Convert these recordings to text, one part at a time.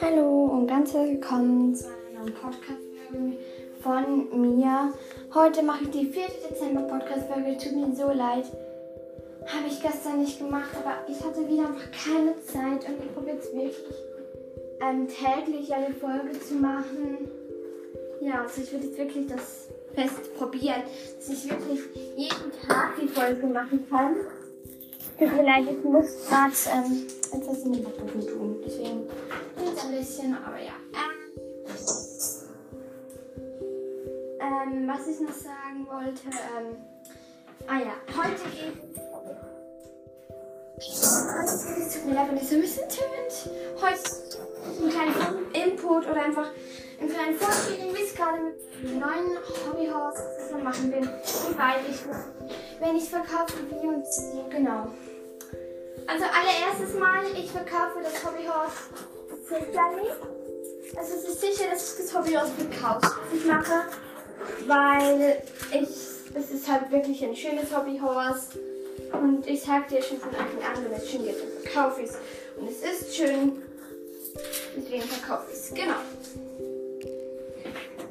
Hallo und ganz herzlich willkommen zu einer neuen Podcast-Folge von mir. Heute mache ich die 4. Dezember Podcast-Folge. Tut mir so leid. Habe ich gestern nicht gemacht, aber ich hatte wieder einfach keine Zeit und ich probiere jetzt wirklich ähm, täglich eine Folge zu machen. Ja, also ich will jetzt wirklich das fest probieren, dass ich wirklich jeden Tag die Folge machen kann. Tut mir leid, ich muss gerade ähm, etwas in den Backofen tun. Deswegen jetzt ein bisschen, aber ja. Ähm, ähm, was ich noch sagen wollte, ähm, ah ja, heute geht es tut mir leid, wenn ich so ein bisschen tönt. Heute ein kleiner Input oder einfach einen kleinen Vorspielen, wie es gerade mit dem neuen Hobbyhaus machen will. Und weil ich, wenn ich verkaufe, wie und so, genau. Also allererstes Mal, ich verkaufe das Hobbyhaus nicht. Also es ist sicher, dass ich das Hobbyhaus verkaufe. Ich mache, weil ich, es ist halt wirklich ein schönes Hobbyhaus. Und ich sag dir schon von Anfang an, wenn es schön geht, dann verkaufe ich es. Und es ist schön. Deswegen verkaufe ich es. Genau.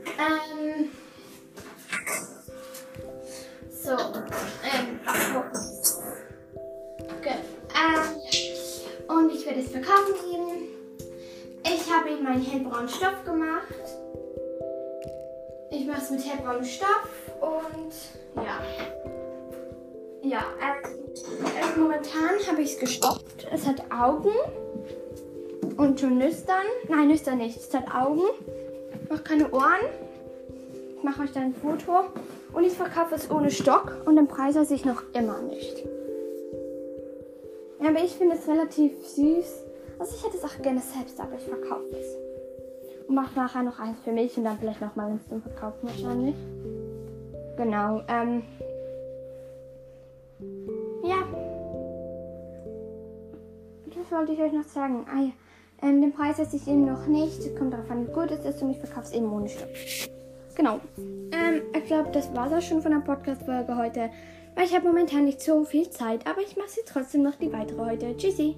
Ähm. Ich verkaufen geben. Ich habe ihm meinen hellbraunen Stoff gemacht. Ich mache es mit hellbraunem Stoff und ja. Ja, äh, also momentan habe ich es gestoppt. Es hat Augen und schon Nüstern. Nein, Nüstern nicht. Es hat Augen. Macht keine Ohren. Ich mache euch dann ein Foto. Und ich verkaufe es ohne Stock und den Preis weiß ich noch immer nicht. Aber ich finde es relativ süß. Also ich hätte es auch gerne selbst, aber ich verkaufe es. Und mache nachher noch eins für mich und dann vielleicht noch mal eins zum Verkaufen wahrscheinlich. Genau. Ähm, ja. Das wollte ich euch noch sagen. Ah ja. Ähm, den Preis weiß ich eben noch nicht. Kommt darauf an, wie gut es ist und ich verkaufe es eben ohne Stopp. Genau. Ähm, ich glaube, das war es schon von der Podcast-Folge heute. Weil ich habe momentan nicht so viel Zeit, aber ich mache sie trotzdem noch die weitere heute. Tschüssi.